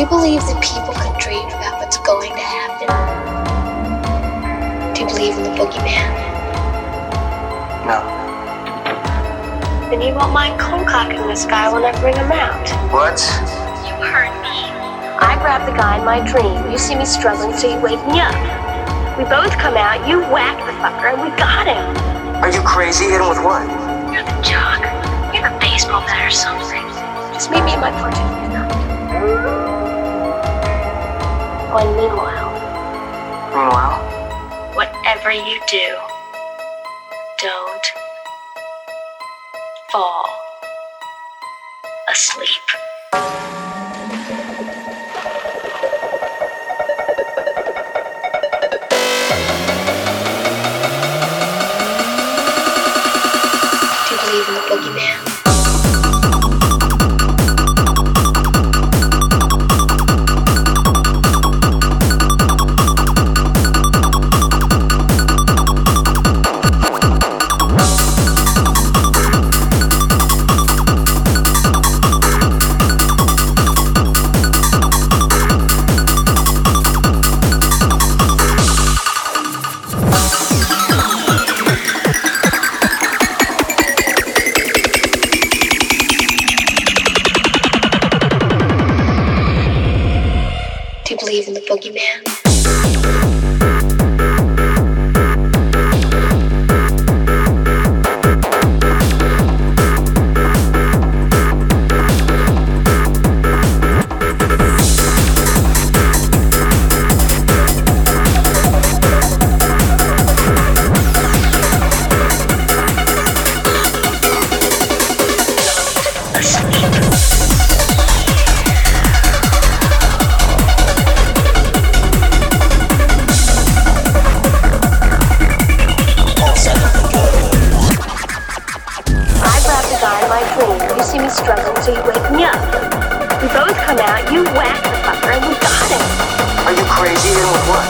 Do you believe that people can dream about what's going to happen? Do you believe in the boogeyman? No. Then you won't mind cold cocking this guy when I bring him out. What? You heard me. I grab the guy in my dream. You see me struggling, so you wake me up. We both come out, you whack the fucker, and we got him. Are you crazy? Hit him with what? You're the jock. You're the baseball bat or something. Just meet me in my porch at midnight. And meanwhile, Meanwhile, whatever you do, don't fall You see me struggling, so you wake me up. We both come out, you whack the fucker, and we got him. are you crazy? Him with what?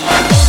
Bye.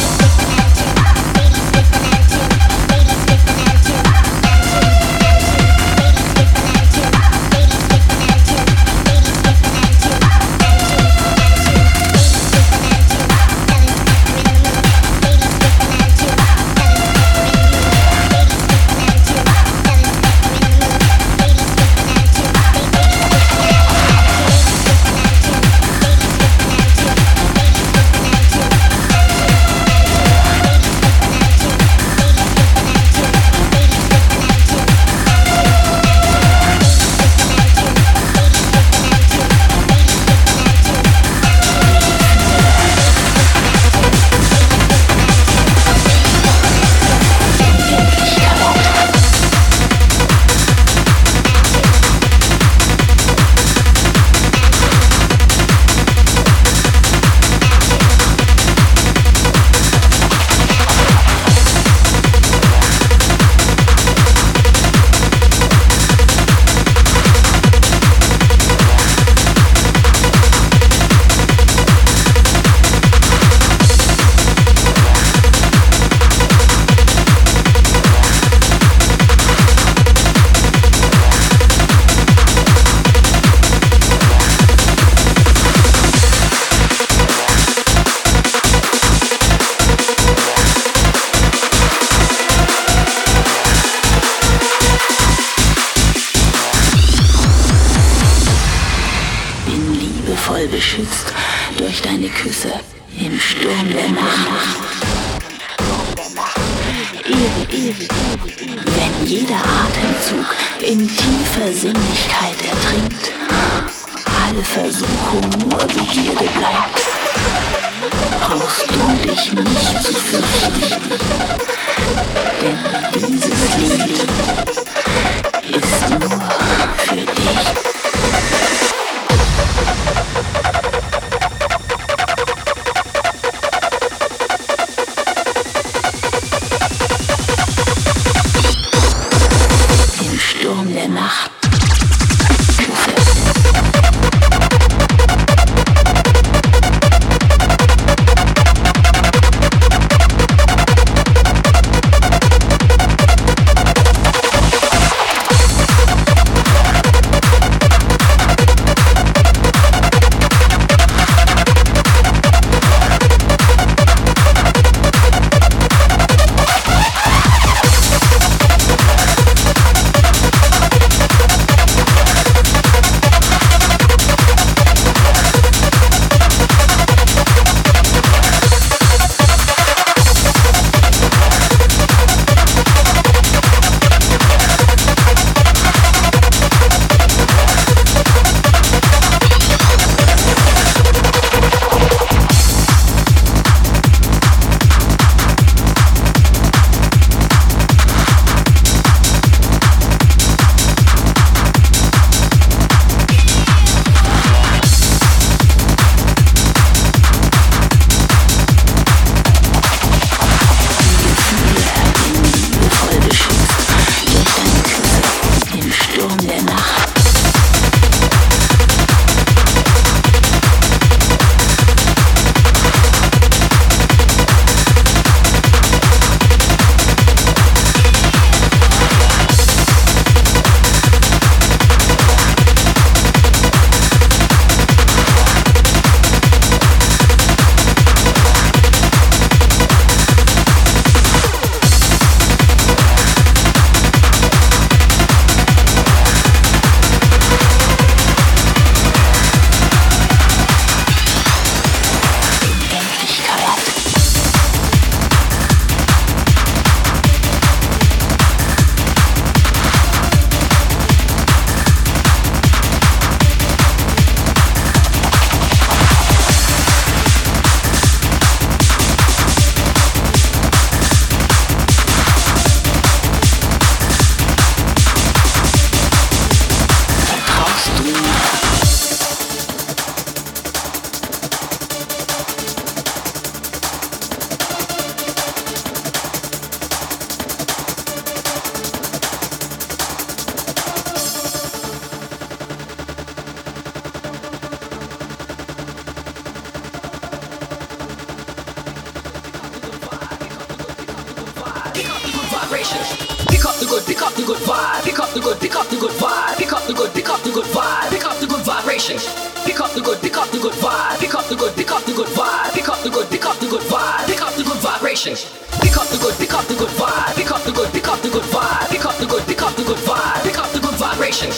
vibration. Pick up the good, pick up the good vibe. Pick up the good, pick up the good vibe. Pick up the good, pick up the good vibe. Pick up the good vibration. Pick up the good, pick up the good vibe. Pick up the good, pick up the good vibe. Pick up the good, pick up the good vibe. Pick up the good vibration. Pick up the good, pick up the good vibe. Pick up the good, pick up the good vibe. Pick up the good, pick up the good vibe. Pick up the good vibration.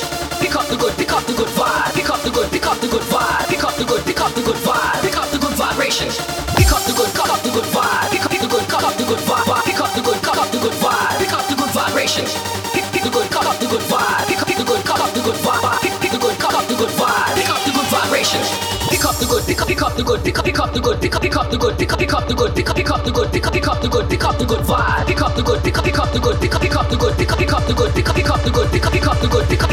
Pick up the good, pick up the good vibe. Pick up the good, pick up the good vibe. Pick up the good, pick up the good vibe. Pick up the good vibration. Pick up the good, Pick up the good vibe. Pick up the good, Pick up the good vibe. up the good, pick up, pick up the good, pick up, pick up the good, pick up, pick up the good, pick up, pick up the good, pick up, pick up the good, pick up the good vibe, pick up the good, pick up, pick up the good, pick up, pick up the good, pick up, pick up the good, pick up, pick up the good, pick up, pick up the good, pick up, good, pick up.